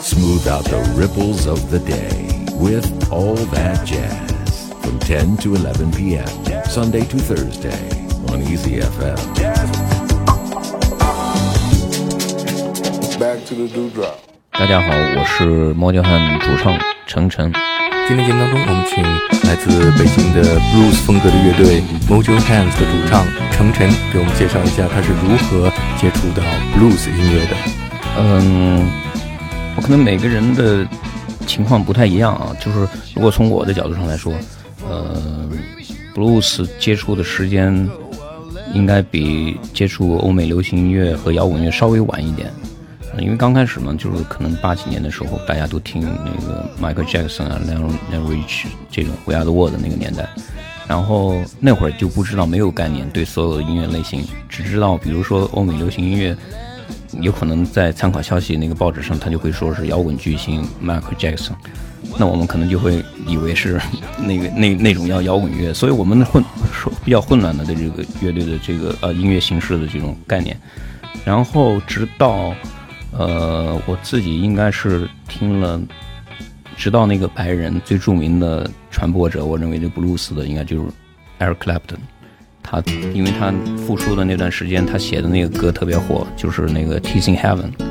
Smooth out the ripples of the day with all that jazz from 10 to 11 p.m. Sunday to Thursday on Easy FM. Back to the dewdrop. 大家好，我是猫叫汉主唱程程。今天节目当中，我们请来自北京的 blues 风格的乐队 Mojo Hands 的主唱程晨给我们介绍一下他是如何接触到 blues 音乐的。 嗯，我可能每个人的情况不太一样啊。就是如果从我的角度上来说，呃，blues 接触的时间应该比接触欧美流行音乐和摇滚乐稍微晚一点。因为刚开始嘛，就是可能八几年的时候，大家都听那个 Michael Jackson 啊、Lionel Rich 这种 We Are the World 那个年代，然后那会儿就不知道，没有概念对所有的音乐类型，只知道比如说欧美流行音乐，有可能在参考消息那个报纸上，他就会说是摇滚巨星 Michael Jackson，那我们可能就会以为是 那个那那种要摇滚乐，所以我们混说比较混乱的对这个乐队的这个呃音乐形式的这种概念，然后直到。呃，我自己应该是听了，直到那个白人最著名的传播者，我认为这布鲁斯的应该就是 Eric Clapton。他因为他复出的那段时间，他写的那个歌特别火，就是那个 Teasing Heaven。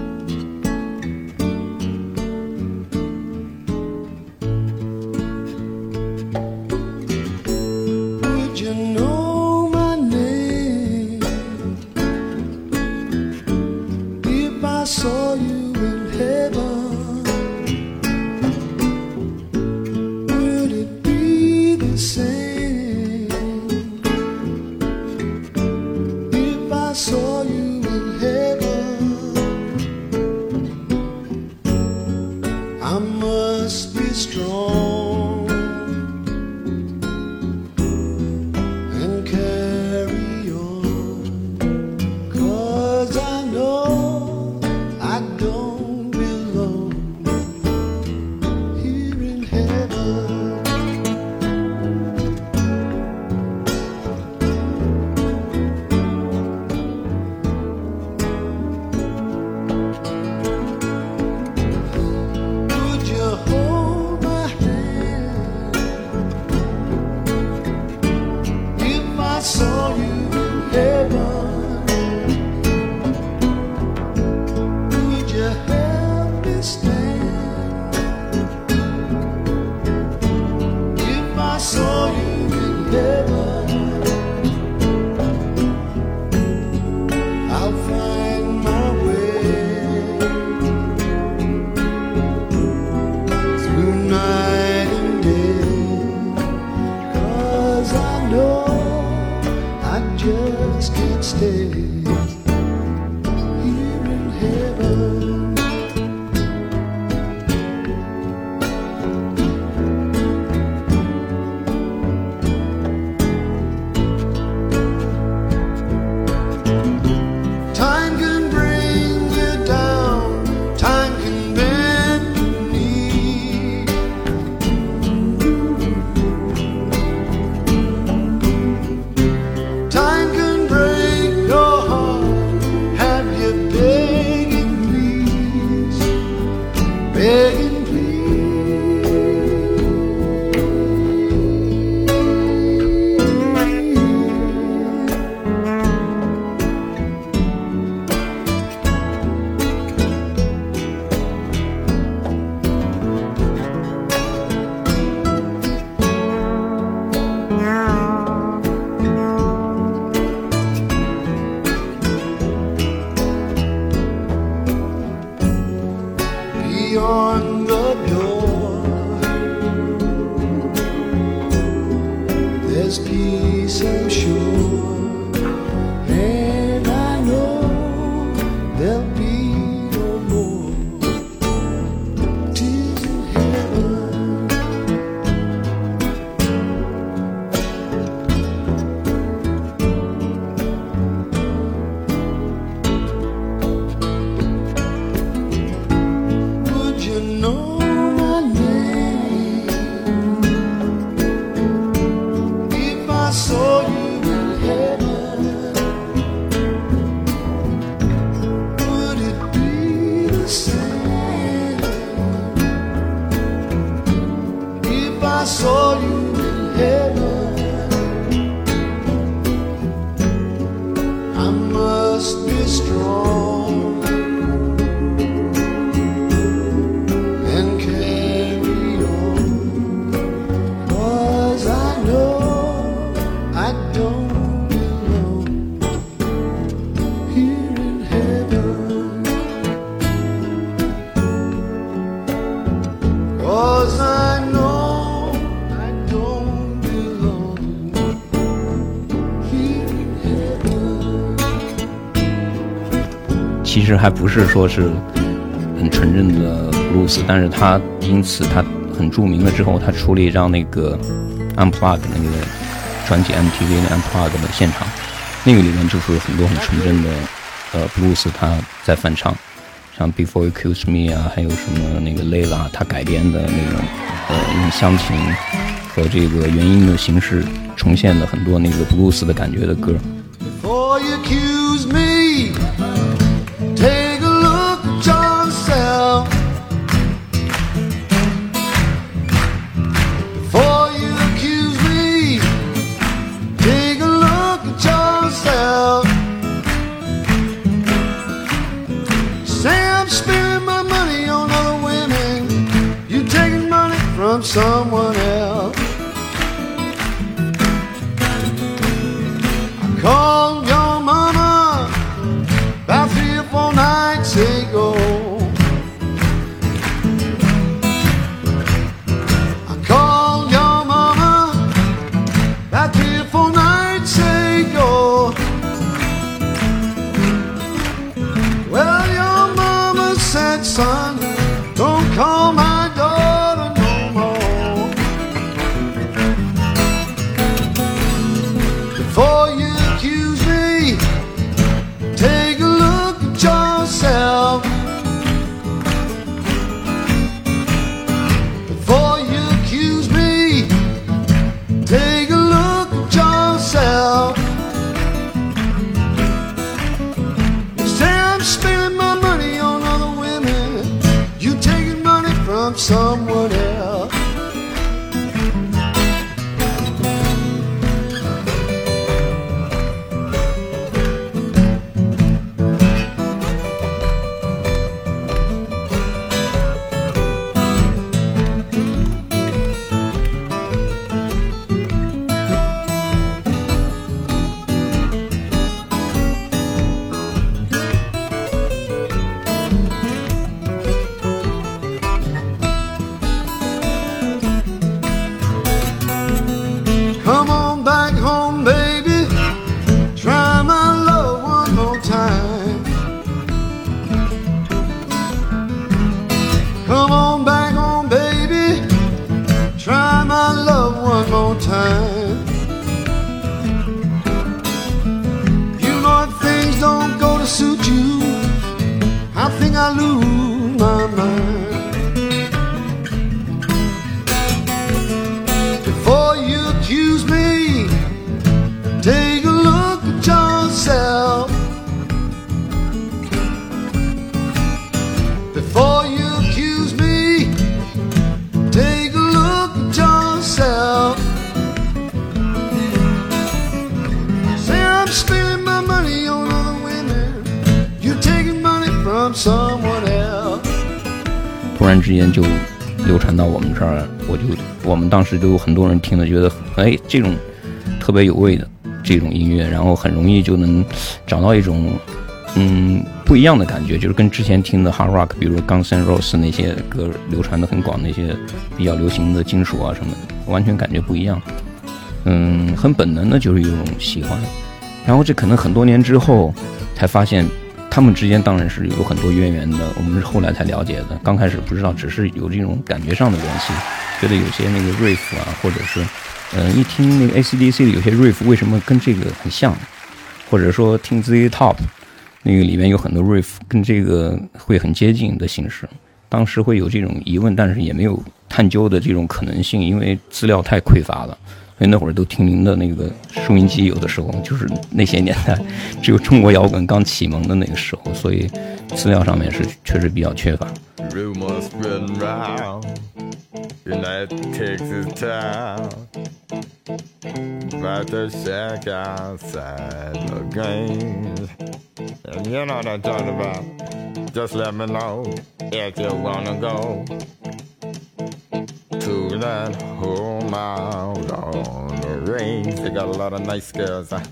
there's peace, I'm sure. 其实还不是说是很纯正的 blues，但是他因此他很著名了之后，他出了一张那个 unplug 那个专辑 MTV 的 unplug 的现场，那个里面就是很多很纯正的呃 blues，他在翻唱，像 Before You Kiss Me 啊，还有什么那个 Layla 他改编的那种呃用乡情和这个原音的形式重现了很多那个 blues 的感觉的歌。Someone else. 突然之间就流传到我们这儿，我就我们当时就有很多人听了，觉得哎这种特别有味的这种音乐，然后很容易就能找到一种嗯不一样的感觉，就是跟之前听的 hard rock，比如 Guns N' Roses 那些歌流传的很广那些比较流行的金属啊什么的，完全感觉不一样。嗯，很本能的就是一种喜欢，然后这可能很多年之后才发现。他们之间当然是有很多渊源的，我们是后来才了解的。刚开始不知道，只是有这种感觉上的联系，觉得有些那个 riff 啊，或者是，嗯、一听那个 AC/DC 的有些 riff 为什么跟这个很像，或者说听 Z Top 那个里面有很多 riff 跟这个会很接近的形式，当时会有这种疑问，但是也没有探究的这种可能性，因为资料太匮乏了。所以那会儿都听您的那个收音机，有的时候就是那些年代，只有中国摇滚刚启蒙的那个时候，所以资料上面是确实比较缺乏。to that home out on the range. They got a lot of nice girls. I'm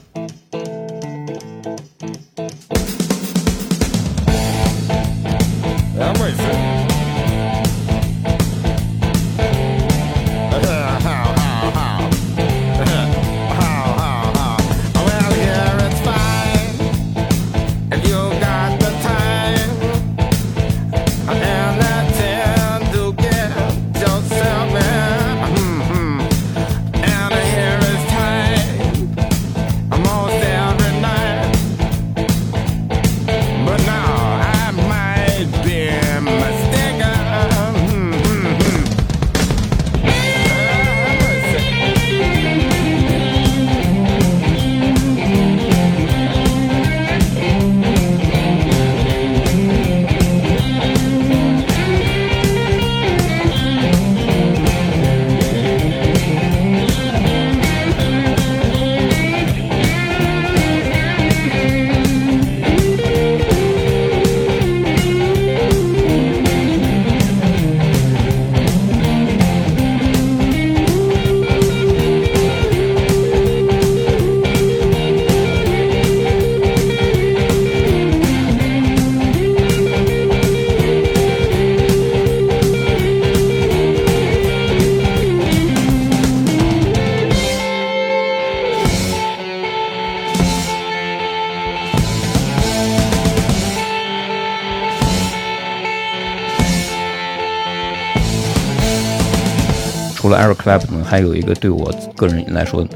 除了 Eric Clapton，还有一个对我个人来说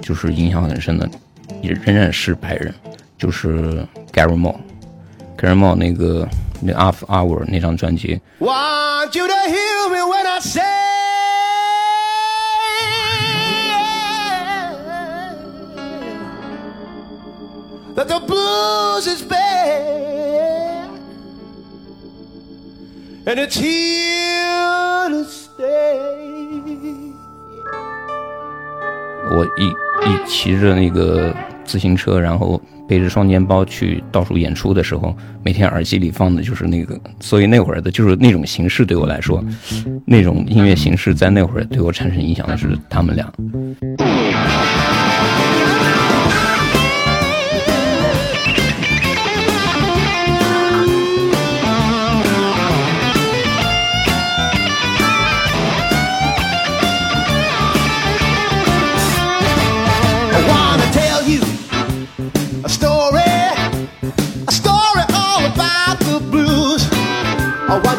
就是影响很深的，也仍然是白人，就是 Gary Moore。Gary Moore 那个那 After Hour 那张专辑， Want you to hear me when I say 我一一骑着那个自行车，然后背着双肩包去到处演出的时候，每天耳机里放的就是那个，所以那会儿的就是那种形式对我来说，那种音乐形式在那会儿对我产生影响的是他们俩。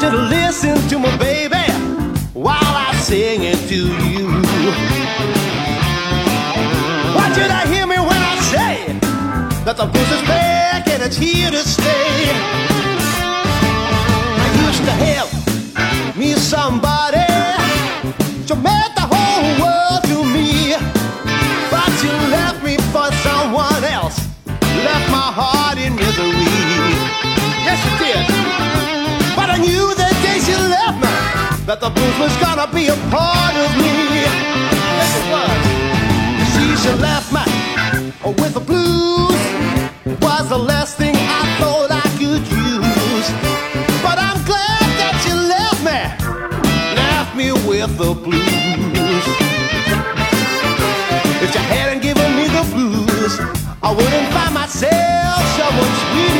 Want you to listen to my baby while I sing it to you. Want you to hear me when I say that the blues is back and it's here to stay. I used to have me somebody that the blues was gonna be a part of me. Yes, it was. She left me with the blues. Was the last thing I thought I could use. But I'm glad that you left me. Left me with the blues. If you hadn't given me the blues, I wouldn't find myself someone sweet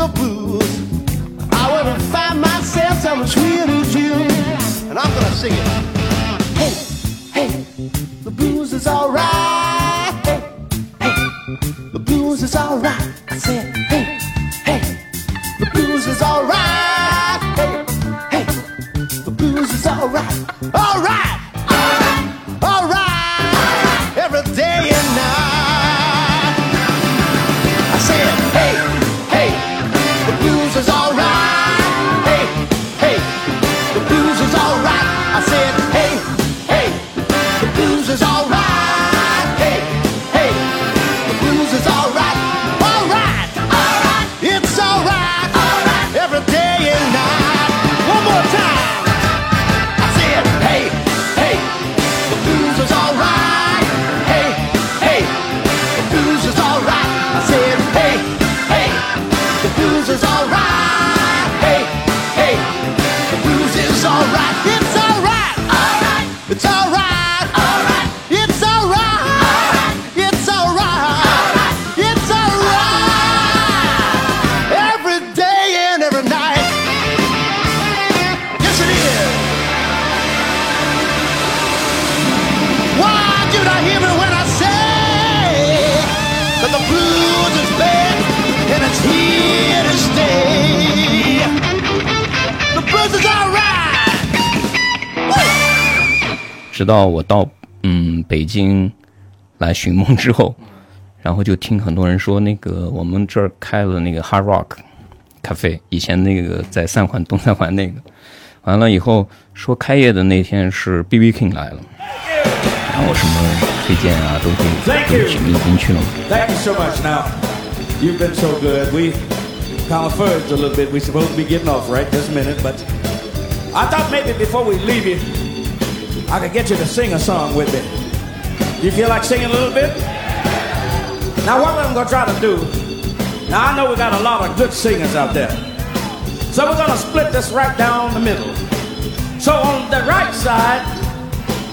the blues, I would have found myself some sweeter tune. And I'm gonna sing it. Hey, hey, the blues is alright. Hey, hey, the blues is alright. I said, 到我到嗯北京来寻梦之后，然后就听很多人说，那个我们这儿开了那个 Hard Rock 咖啡，以前那个在三环东三环那个，完了以后说开业的那天是 B B King 来了，然后什么推荐啊都给都 you 紧密进去了嘛。Thank you so much. Now, you've been so good. We kind of fudged a little bit. We're supposed to be getting off right this minute, but I thought maybe before we leave you, I could get you to sing a song with me. You feel like singing a little bit? Now, what I'm going to try to do, now I know we got a lot of good singers out there. So we're going to split this right down the middle. So on the right side,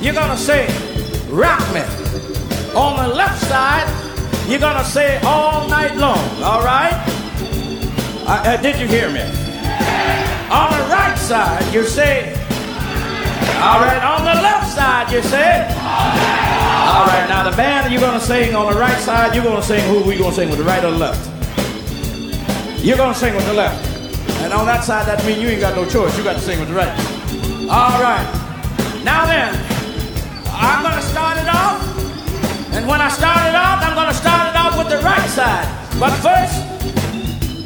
you're going to say, Rock Me. On the left side, you're gonna say all night long, all right? Uh, uh, did you hear me? On the right side, you say, all right. On the left side, you say, all right. Now the band you're gonna sing on the right side, you're gonna sing who? We gonna sing with the right or the left? You're gonna sing with the left, and on that side, that means you ain't got no choice. You got to sing with the right. All right. Now then, I'm gonna start it off. And when I start it off, I'm gonna start it off with the right side. But first,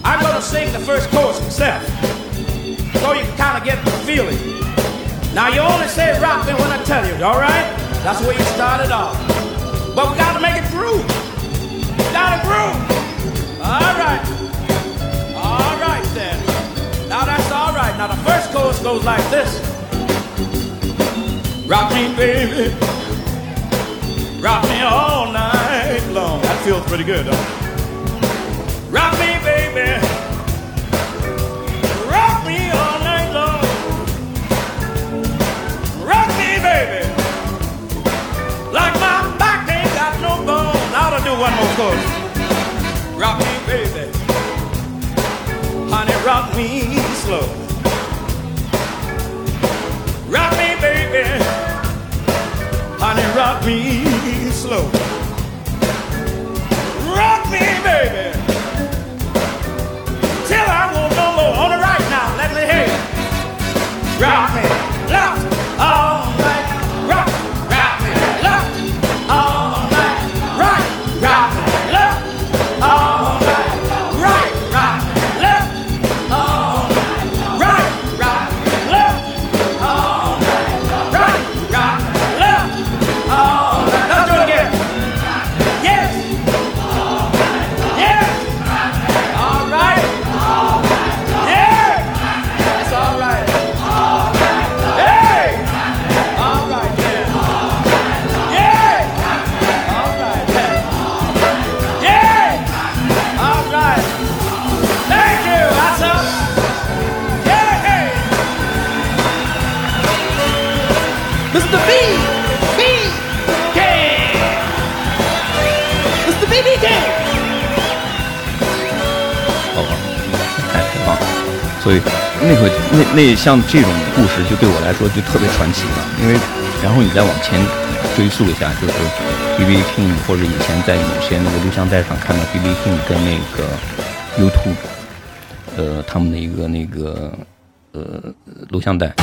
I'm gonna sing the first chorus myself. So you can kind of get the feeling. Now you only say rock me when I tell you, alright? That's where you started off. But we gotta make it groove. We gotta groove. Alright. Alright then. Now that's alright. Now the first chorus goes like this. Rock me, baby. Rock me all night long. That feels pretty good, though. Rock me, baby. Chorus. Rock me, baby. Honey, rock me slow. Rock me, baby. Honey, rock me slow. Rock me, baby. Till I won't no more. On the right now, let me hear you. Rock me, left, all 那像这种故事，就对我来说就特别传奇了。因为然后你再往前追溯一下，就是 B B King 或者以前在某些那个录像带上看到 B B King 跟那个 YouTube，呃，他们的一个那个呃录像带。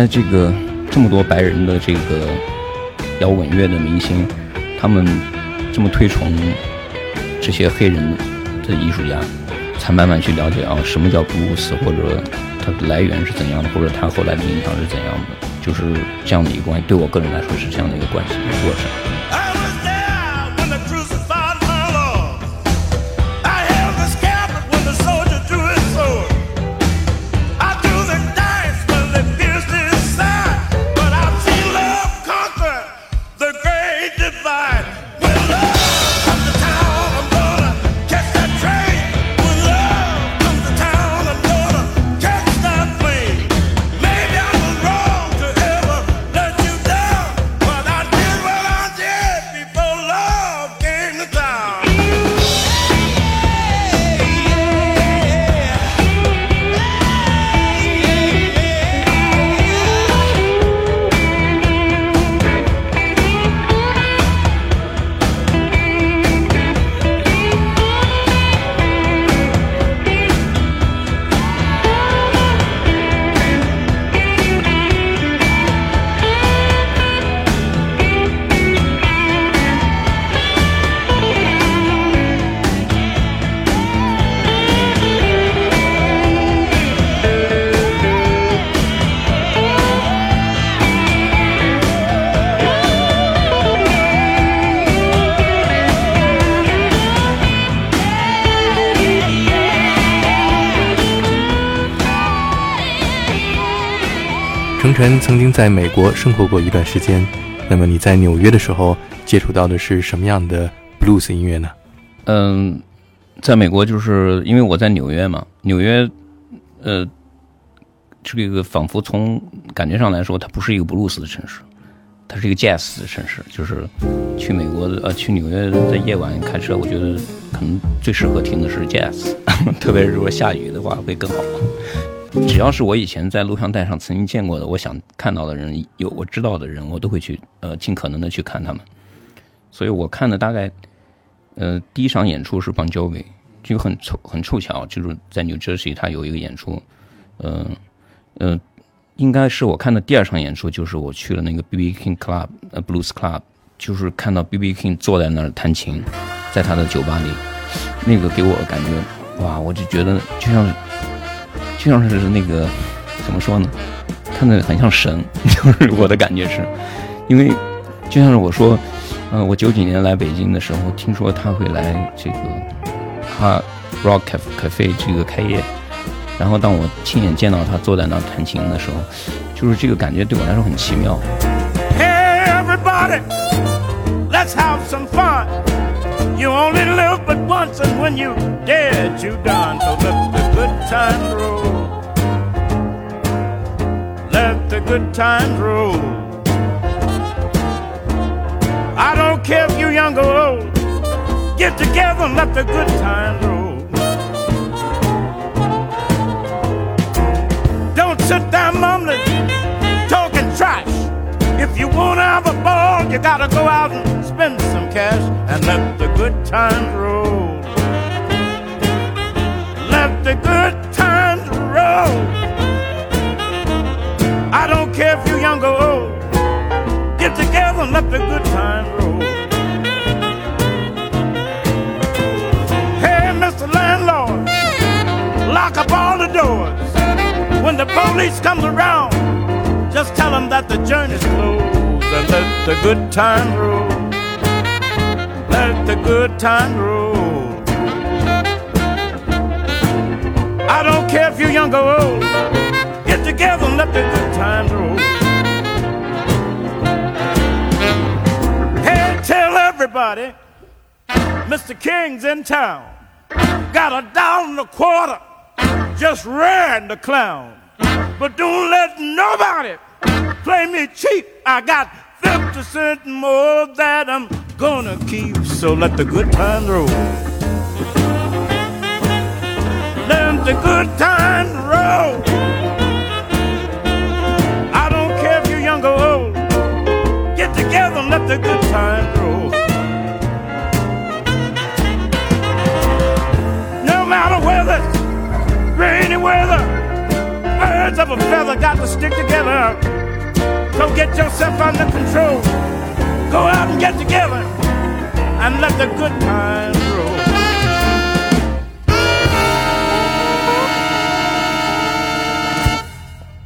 在这个这么多白人的这个摇滚乐的明星，他们这么推崇这些黑人的艺术家，才慢慢去了解啊，什么叫布鲁斯，或者它的来源是怎样的，或者它后来的影响是怎样的，就是这样的一个关系。对我个人来说是这样的一个关系过程。晨曾经在美国生活过一段时间，那么你在纽约的时候接触到的是什么样的 blues 音乐呢？嗯，在美国就是因为我在纽约嘛，纽约，呃，这个仿佛从感觉上来说，它不是一个布鲁斯的城市，它是一个 jazz 的城市。就是去美国呃，去纽约在夜晚开车，我觉得可能最适合听的是 jazz，特别是如果下雨的话会更好。只要是我以前在录像带上曾经见过的，我想看到的人，有我知道的人，我都会去呃尽可能的去看他们。所以我看的大概，呃，第一场演出是 Bon Jovi，就很凑很凑巧，就是在 New Jersey 他有一个演出，嗯、呃、呃，应该是我看的第二场演出，就是我去了那个 B.B. King Club 呃 Blues Club，就是看到 B.B. King 坐在那儿弹琴，在他的酒吧里，那个给我感觉哇，我就觉得就像就像是那个怎么说呢，看着很像神，就是我的感觉是，因为就像是我说，呃，我九几年来北京的时候，听说他会来这个哈 Rock Cafe 这个开业，然后当我亲眼见到他坐在那弹琴的时候，就是这个感觉对我来说很奇妙。Hey, everybody, let's have some fun. You only live but once, and when you dead, you done. So let the good times roll. Let the good times roll. I don't care if you're young or old. Get together and let the good times roll. Don't sit down mumbling, talking trash. If you wanna have a ball, you gotta go out and spend some cash and let the good times roll. Let the good times roll. I don't care if you're young or old. Get together and let the good times roll. Hey, Mr. Landlord, lock up all the doors. When the police comes around, just tell them that the journey's closed and let the good time roll. Let the good time roll. I don't care if you're young or old. Get together and let the good times roll. Hey, tell everybody, Mr. King's in town. Got a dollar and a quarter, just ran the clown. But don't let nobody play me cheap. I got 50 cents more that I'm gonna keep. So let the good times roll. Let the good times roll. I don't care if you're young or old. Get together and let the good times roll. No matter whether it's rainy weather, birds of a feather got to stick together. So get yourself under control. Go out and get together and let the good times roll.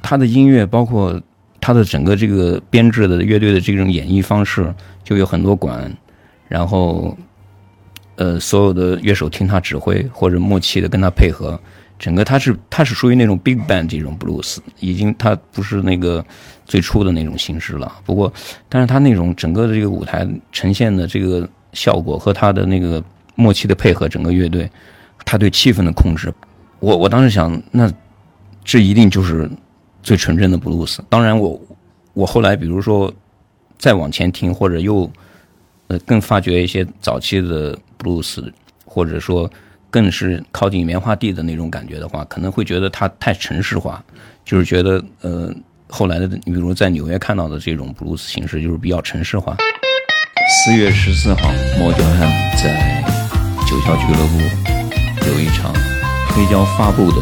他的音乐，包括他的整个这个编制的乐队的这种演绎方式，就有很多管，然后呃，所有的乐手听他指挥或者默契的跟他配合，整个他是他是属于那种 big band 这种 blues，已经他不是那个最初的那种形式了。不过，但是他那种整个的这个舞台呈现的这个效果和他的那个默契的配合，整个乐队他对气氛的控制，我我当时想，那这一定就是最纯正的布鲁斯。当然我，我后来比如说再往前听，或者又呃更发掘一些早期的布鲁斯，或者说更是靠近棉花地的那种感觉的话，可能会觉得它太城市化，就是觉得呃后来的，比如在纽约看到的这种布鲁斯形式，就是比较城市化。四月十四号，莫九汉在九霄俱乐部有一场黑胶发布的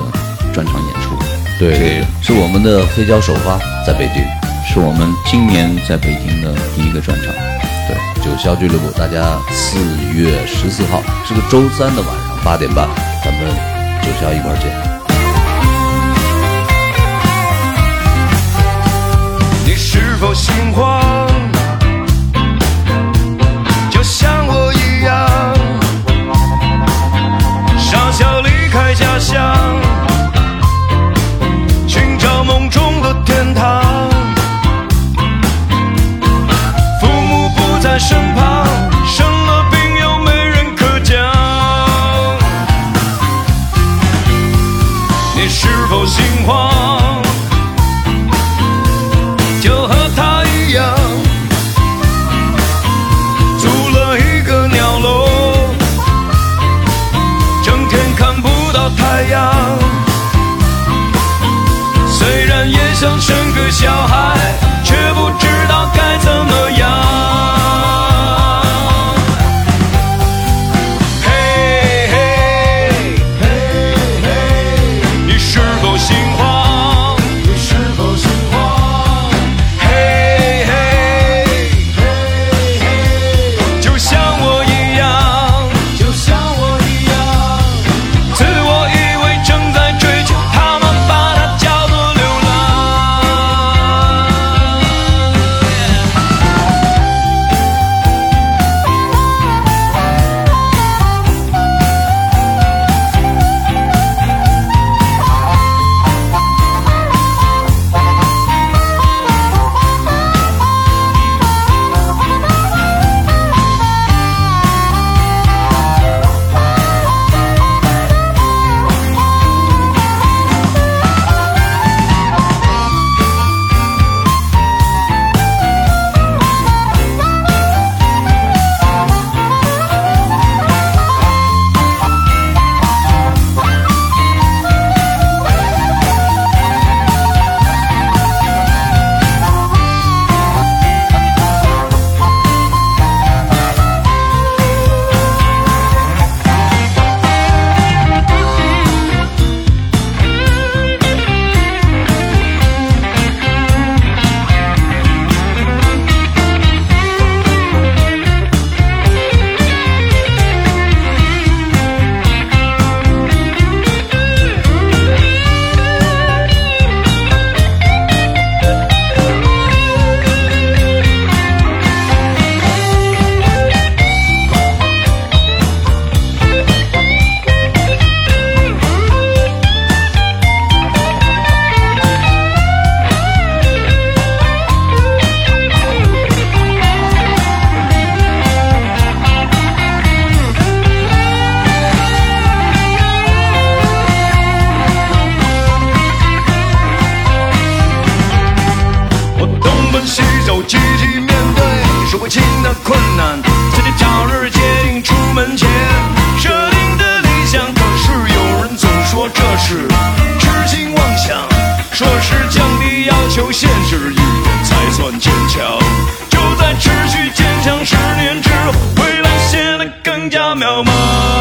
专场演出。对，是我们的黑胶首发，在北京。是我们今年在北京的第一个专场。对，九霄俱乐部，大家四月十四号是个周三的晚上八点半，咱们九霄一块儿见。你是否心慌？渺茫。